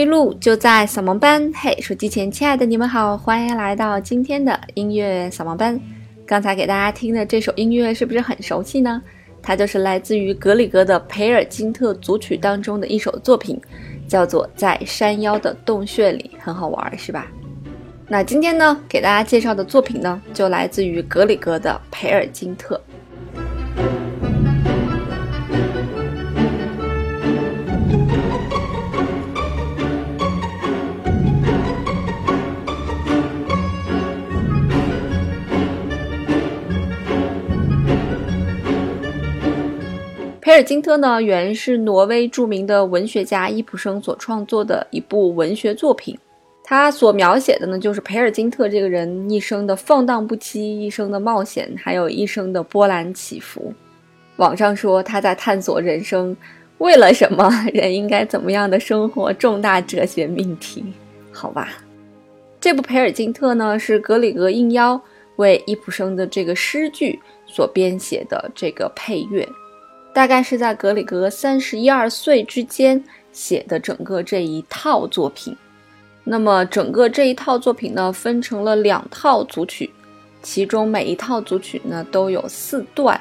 迷路，就在扫盲班。嘿，手机前亲爱的你们好，欢迎来到今天的音乐扫盲班。刚才给大家听的这首音乐是不是很熟悉呢？它就是来自于格里格的《培尔金特组曲》当中的一首作品，叫做《在山腰的洞穴里》，很好玩，是吧？那今天呢，给大家介绍的作品呢，就来自于格里格的《培尔金特》。尔金特呢，原是挪威著名的文学家伊普生所创作的一部文学作品。他所描写的呢，就是培尔金特这个人一生的放荡不羁，一生的冒险，还有一生的波澜起伏。网上说他在探索人生为了什么，人应该怎么样的生活，重大哲学命题。好吧，这部培尔金特呢，是格里格应邀为伊普生的这个诗句所编写的这个配乐。大概是在格里格三十一二岁之间写的整个这一套作品。那么整个这一套作品呢，分成了两套组曲，其中每一套组曲呢都有四段，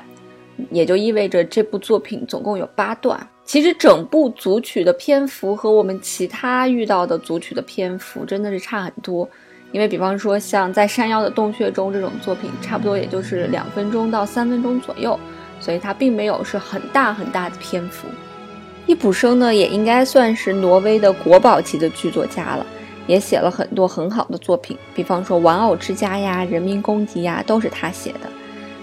也就意味着这部作品总共有八段。其实整部组曲的篇幅和我们其他遇到的组曲的篇幅真的是差很多。因为比方说像在山腰的洞穴中这种作品，差不多也就是两分钟到三分钟左右。所以它并没有是很大很大的篇幅。易卜生呢，也应该算是挪威的国宝级的剧作家了，也写了很多很好的作品，比方说《玩偶之家》呀，《人民公敌》呀，都是他写的。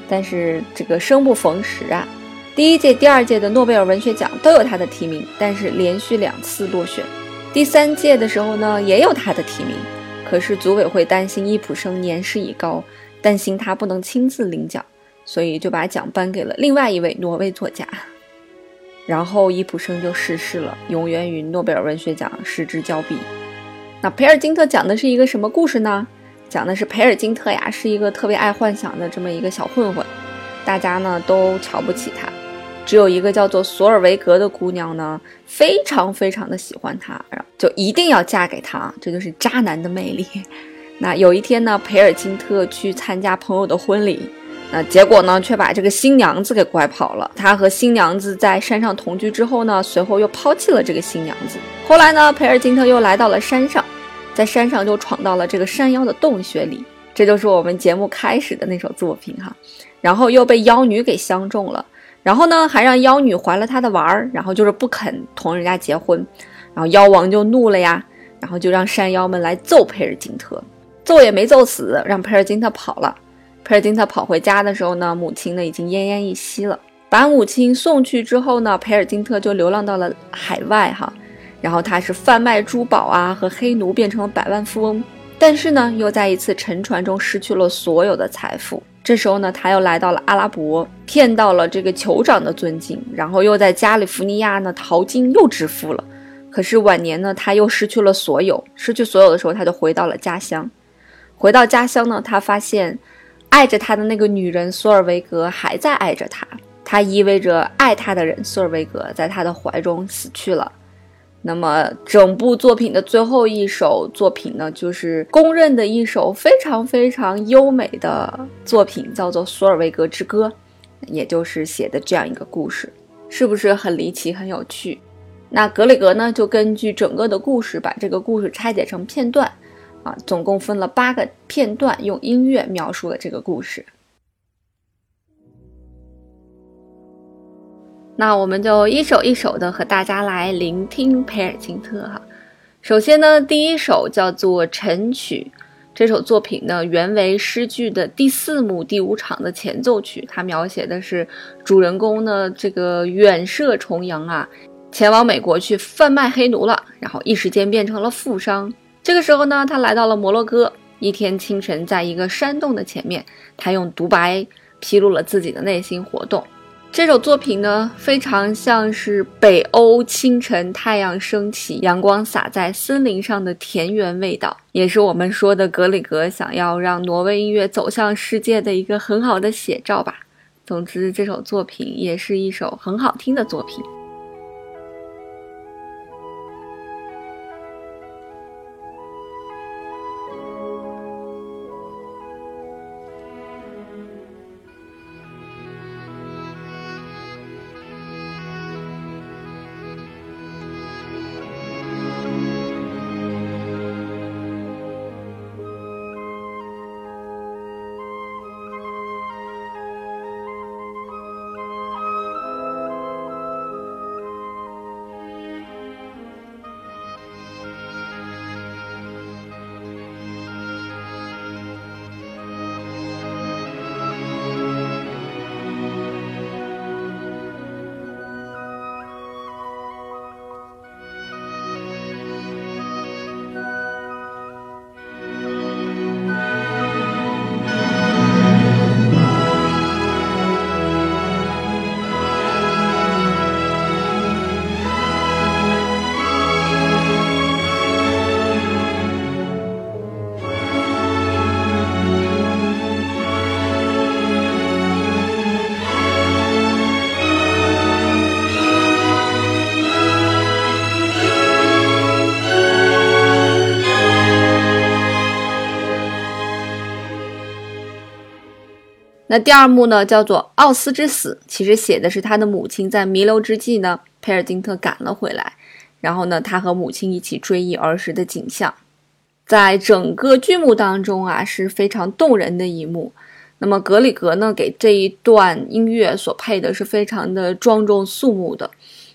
但是这个生不逢时啊，第一届、第二届的诺贝尔文学奖都有他的提名，但是连续两次落选。第三届的时候呢，也有他的提名，可是组委会担心易卜生年事已高，担心他不能亲自领奖。所以就把奖颁给了另外一位挪威作家，然后伊普生就逝世了，永远与诺贝尔文学奖失之交臂。那培尔金特讲的是一个什么故事呢？讲的是培尔金特呀，是一个特别爱幻想的这么一个小混混，大家呢都瞧不起他，只有一个叫做索尔维格的姑娘呢，非常非常的喜欢他，然后就一定要嫁给他，这就是渣男的魅力。那有一天呢，培尔金特去参加朋友的婚礼。结果呢，却把这个新娘子给拐跑了。他和新娘子在山上同居之后呢，随后又抛弃了这个新娘子。后来呢，培尔金特又来到了山上，在山上就闯到了这个山妖的洞穴里。这就是我们节目开始的那首作品哈。然后又被妖女给相中了，然后呢，还让妖女怀了他的娃儿，然后就是不肯同人家结婚。然后妖王就怒了呀，然后就让山妖们来揍培尔金特，揍也没揍死，让培尔金特跑了。佩尔金特跑回家的时候呢，母亲呢已经奄奄一息了。把母亲送去之后呢，培尔金特就流浪到了海外哈。然后他是贩卖珠宝啊和黑奴，变成了百万富翁。但是呢，又在一次沉船中失去了所有的财富。这时候呢，他又来到了阿拉伯，骗到了这个酋长的尊敬，然后又在加利福尼亚呢淘金，又致富了。可是晚年呢，他又失去了所有。失去所有的时候，他就回到了家乡。回到家乡呢，他发现。爱着他的那个女人索尔维格还在爱着他，他意味着爱他的人索尔维格在他的怀中死去了。那么，整部作品的最后一首作品呢，就是公认的一首非常非常优美的作品，叫做《索尔维格之歌》，也就是写的这样一个故事，是不是很离奇、很有趣？那格里格呢，就根据整个的故事，把这个故事拆解成片段。啊，总共分了八个片段，用音乐描述了这个故事。那我们就一首一首的和大家来聆听培尔金特哈。首先呢，第一首叫做《晨曲》，这首作品呢原为诗剧的第四幕第五场的前奏曲，它描写的是主人公呢这个远涉重洋啊，前往美国去贩卖黑奴了，然后一时间变成了富商。这个时候呢，他来到了摩洛哥。一天清晨，在一个山洞的前面，他用独白披露了自己的内心活动。这首作品呢，非常像是北欧清晨太阳升起，阳光洒在森林上的田园味道，也是我们说的格里格想要让挪威音乐走向世界的一个很好的写照吧。总之，这首作品也是一首很好听的作品。第二幕呢，叫做《奥斯之死》，其实写的是他的母亲在弥留之际呢，佩尔金特赶了回来，然后呢，他和母亲一起追忆儿时的景象，在整个剧目当中啊是非常动人的一幕。那么格里格呢，给这一段音乐所配的是非常的庄重肃穆的，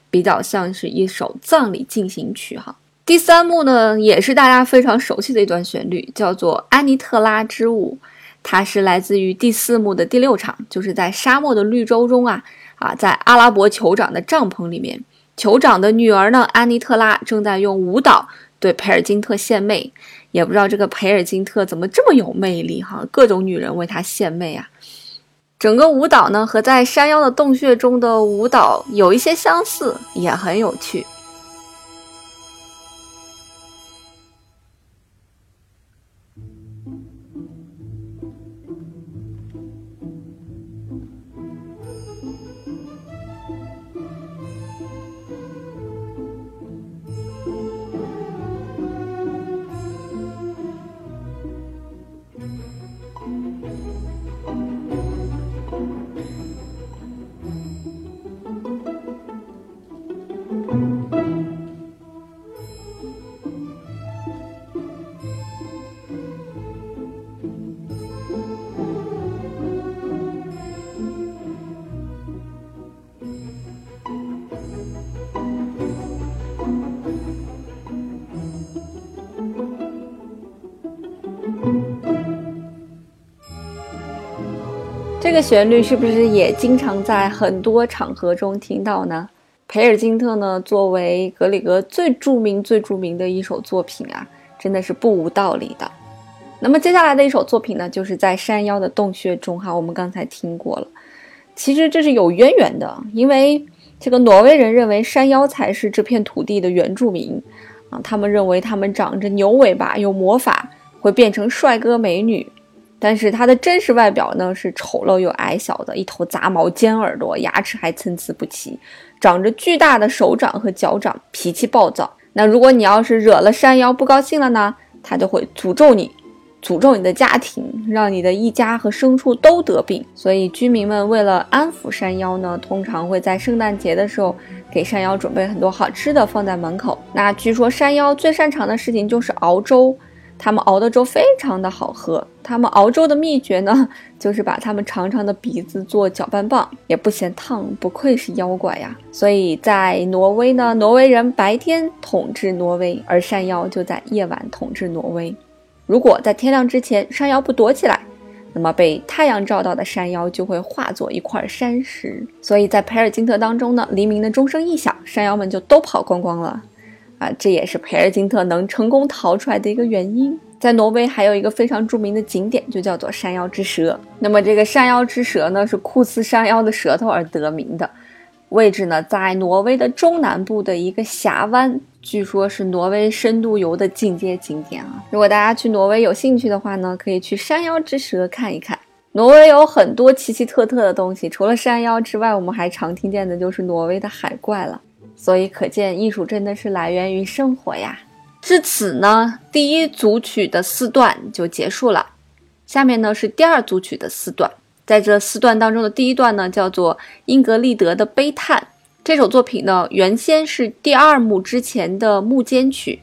比较像是一首葬礼进行曲哈。第三幕呢，也是大家非常熟悉的一段旋律，叫做《安妮特拉之舞》。它是来自于第四幕的第六场，就是在沙漠的绿洲中啊啊，在阿拉伯酋长的帐篷里面，酋长的女儿呢安妮特拉正在用舞蹈对培尔金特献媚，也不知道这个培尔金特怎么这么有魅力哈，各种女人为他献媚啊。整个舞蹈呢和在山腰的洞穴中的舞蹈有一些相似，也很有趣。这个旋律是不是也经常在很多场合中听到呢？培尔金特呢，作为格里格最著名、最著名的一首作品啊，真的是不无道理的。那么接下来的一首作品呢，就是在山腰的洞穴中哈，我们刚才听过了。其实这是有渊源的，因为这个挪威人认为山腰才是这片土地的原住民啊，他们认为他们长着牛尾巴，有魔法，会变成帅哥美女。但是他的真实外表呢是丑陋又矮小的，一头杂毛尖耳朵，牙齿还参差不齐，长着巨大的手掌和脚掌，脾气暴躁。那如果你要是惹了山妖不高兴了呢，他就会诅咒你，诅咒你的家庭，让你的一家和牲畜都得病。所以居民们为了安抚山妖呢，通常会在圣诞节的时候给山妖准备很多好吃的放在门口。那据说山妖最擅长的事情就是熬粥。他们熬的粥非常的好喝。他们熬粥的秘诀呢，就是把他们长长的鼻子做搅拌棒，也不嫌烫，不愧是妖怪呀。所以在挪威呢，挪威人白天统治挪威，而山妖就在夜晚统治挪威。如果在天亮之前山妖不躲起来，那么被太阳照到的山妖就会化作一块山石。所以在培尔金特当中呢，黎明的钟声一响，山妖们就都跑光光了。啊，这也是培尔金特能成功逃出来的一个原因。在挪威还有一个非常著名的景点，就叫做山腰之蛇。那么这个山腰之蛇呢，是酷似山妖的舌头而得名的，位置呢在挪威的中南部的一个峡湾，据说是挪威深度游的进阶景点啊。如果大家去挪威有兴趣的话呢，可以去山腰之蛇看一看。挪威有很多奇奇特特的东西，除了山妖之外，我们还常听见的就是挪威的海怪了。所以可见，艺术真的是来源于生活呀。至此呢，第一组曲的四段就结束了。下面呢是第二组曲的四段，在这四段当中的第一段呢，叫做英格丽德的悲叹。这首作品呢，原先是第二幕之前的幕间曲。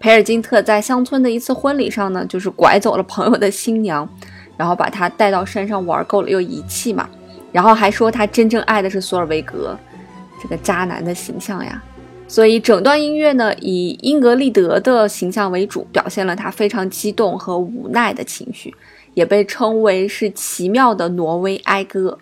培尔金特在乡村的一次婚礼上呢，就是拐走了朋友的新娘，然后把她带到山上玩够了又遗弃嘛，然后还说他真正爱的是索尔维格。这个渣男的形象呀，所以整段音乐呢以英格丽德的形象为主，表现了他非常激动和无奈的情绪，也被称为是奇妙的挪威哀歌。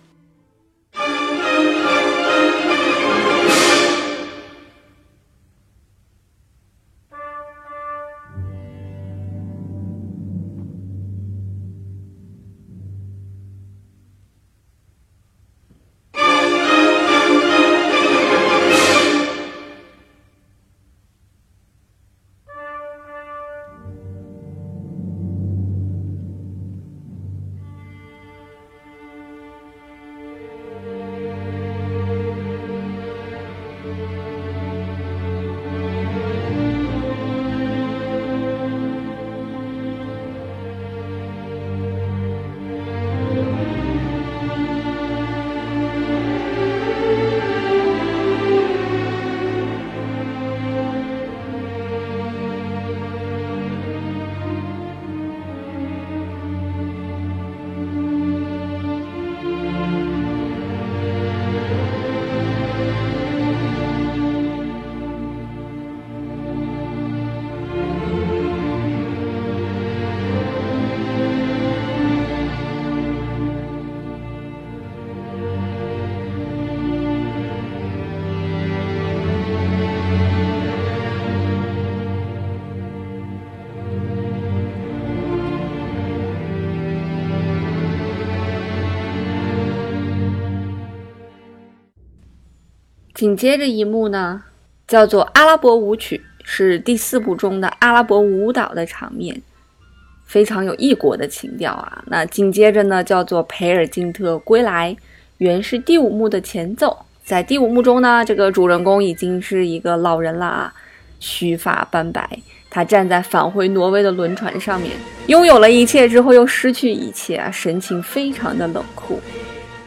紧接着一幕呢，叫做阿拉伯舞曲，是第四部中的阿拉伯舞蹈的场面，非常有异国的情调啊。那紧接着呢，叫做培尔金特归来，原是第五幕的前奏。在第五幕中呢，这个主人公已经是一个老人了啊，须发斑白，他站在返回挪威的轮船上面，拥有了一切之后又失去一切啊，神情非常的冷酷。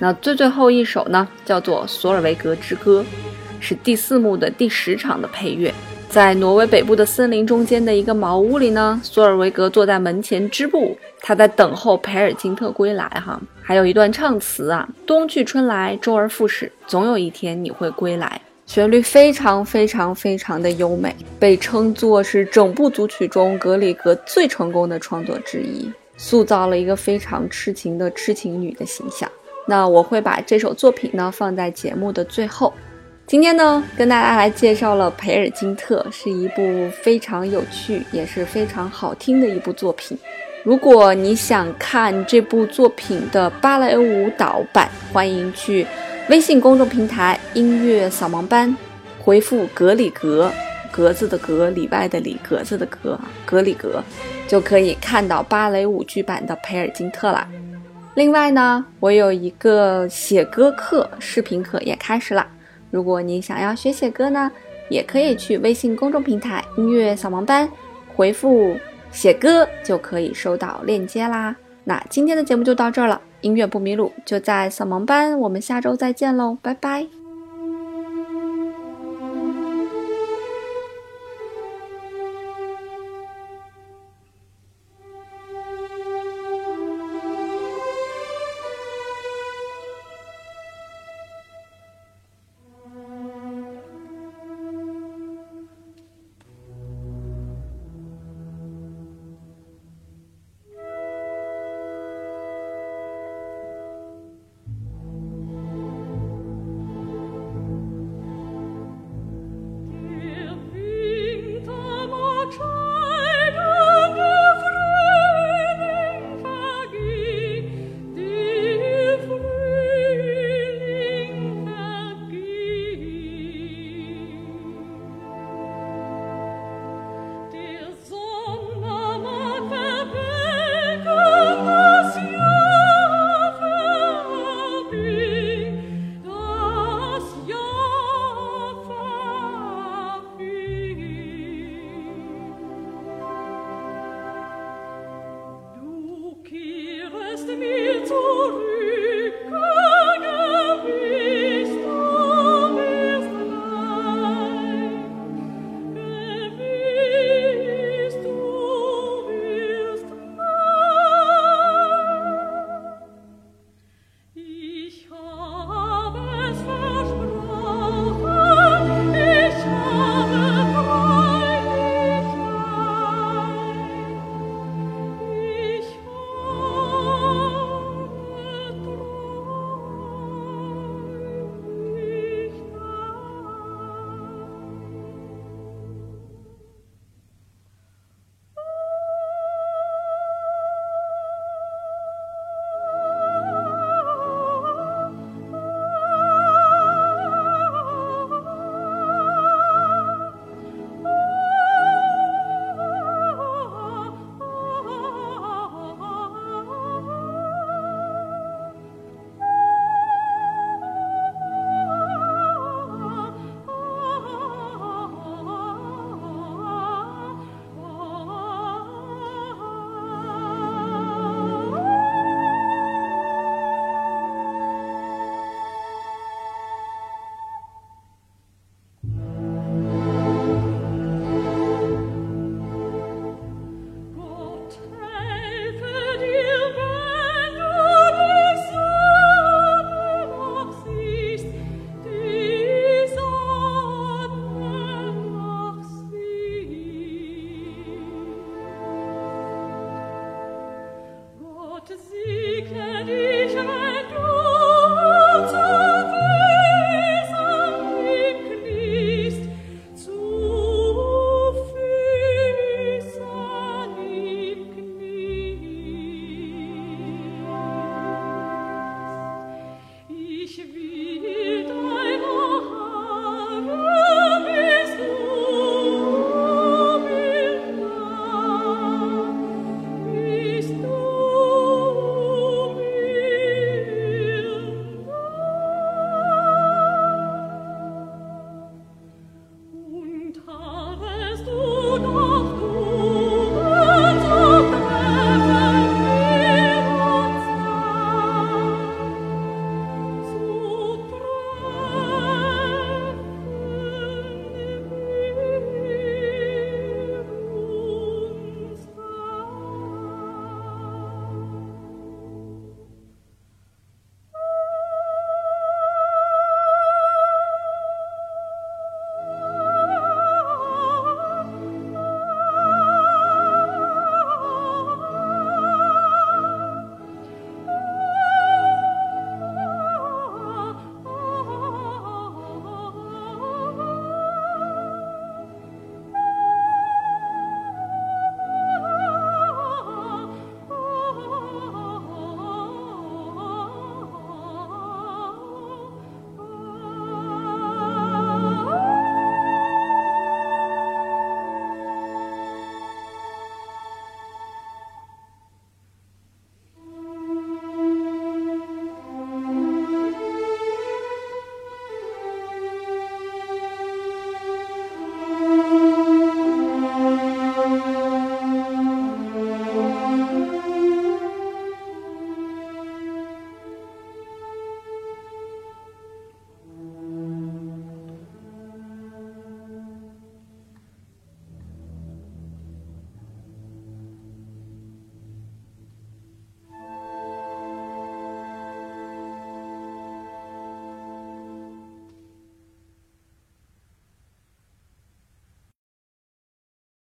那最最后一首呢，叫做《索尔维格之歌》，是第四幕的第十场的配乐。在挪威北部的森林中间的一个茅屋里呢，索尔维格坐在门前织布，他在等候培尔金特归来。哈，还有一段唱词啊：“冬去春来，周而复始，总有一天你会归来。”旋律非常非常非常的优美，被称作是整部组曲中格里格最成功的创作之一，塑造了一个非常痴情的痴情女的形象。那我会把这首作品呢放在节目的最后。今天呢，跟大家来介绍了《培尔金特》，是一部非常有趣也是非常好听的一部作品。如果你想看这部作品的芭蕾舞蹈版，欢迎去微信公众平台“音乐扫盲班”回复“格里格”格子的格里外的里格子的格格里格，就可以看到芭蕾舞剧版的《培尔金特》了。另外呢，我有一个写歌课视频课也开始了。如果你想要学写歌呢，也可以去微信公众平台“音乐扫盲班”回复“写歌”就可以收到链接啦。那今天的节目就到这儿了，音乐不迷路就在扫盲班，我们下周再见喽，拜拜。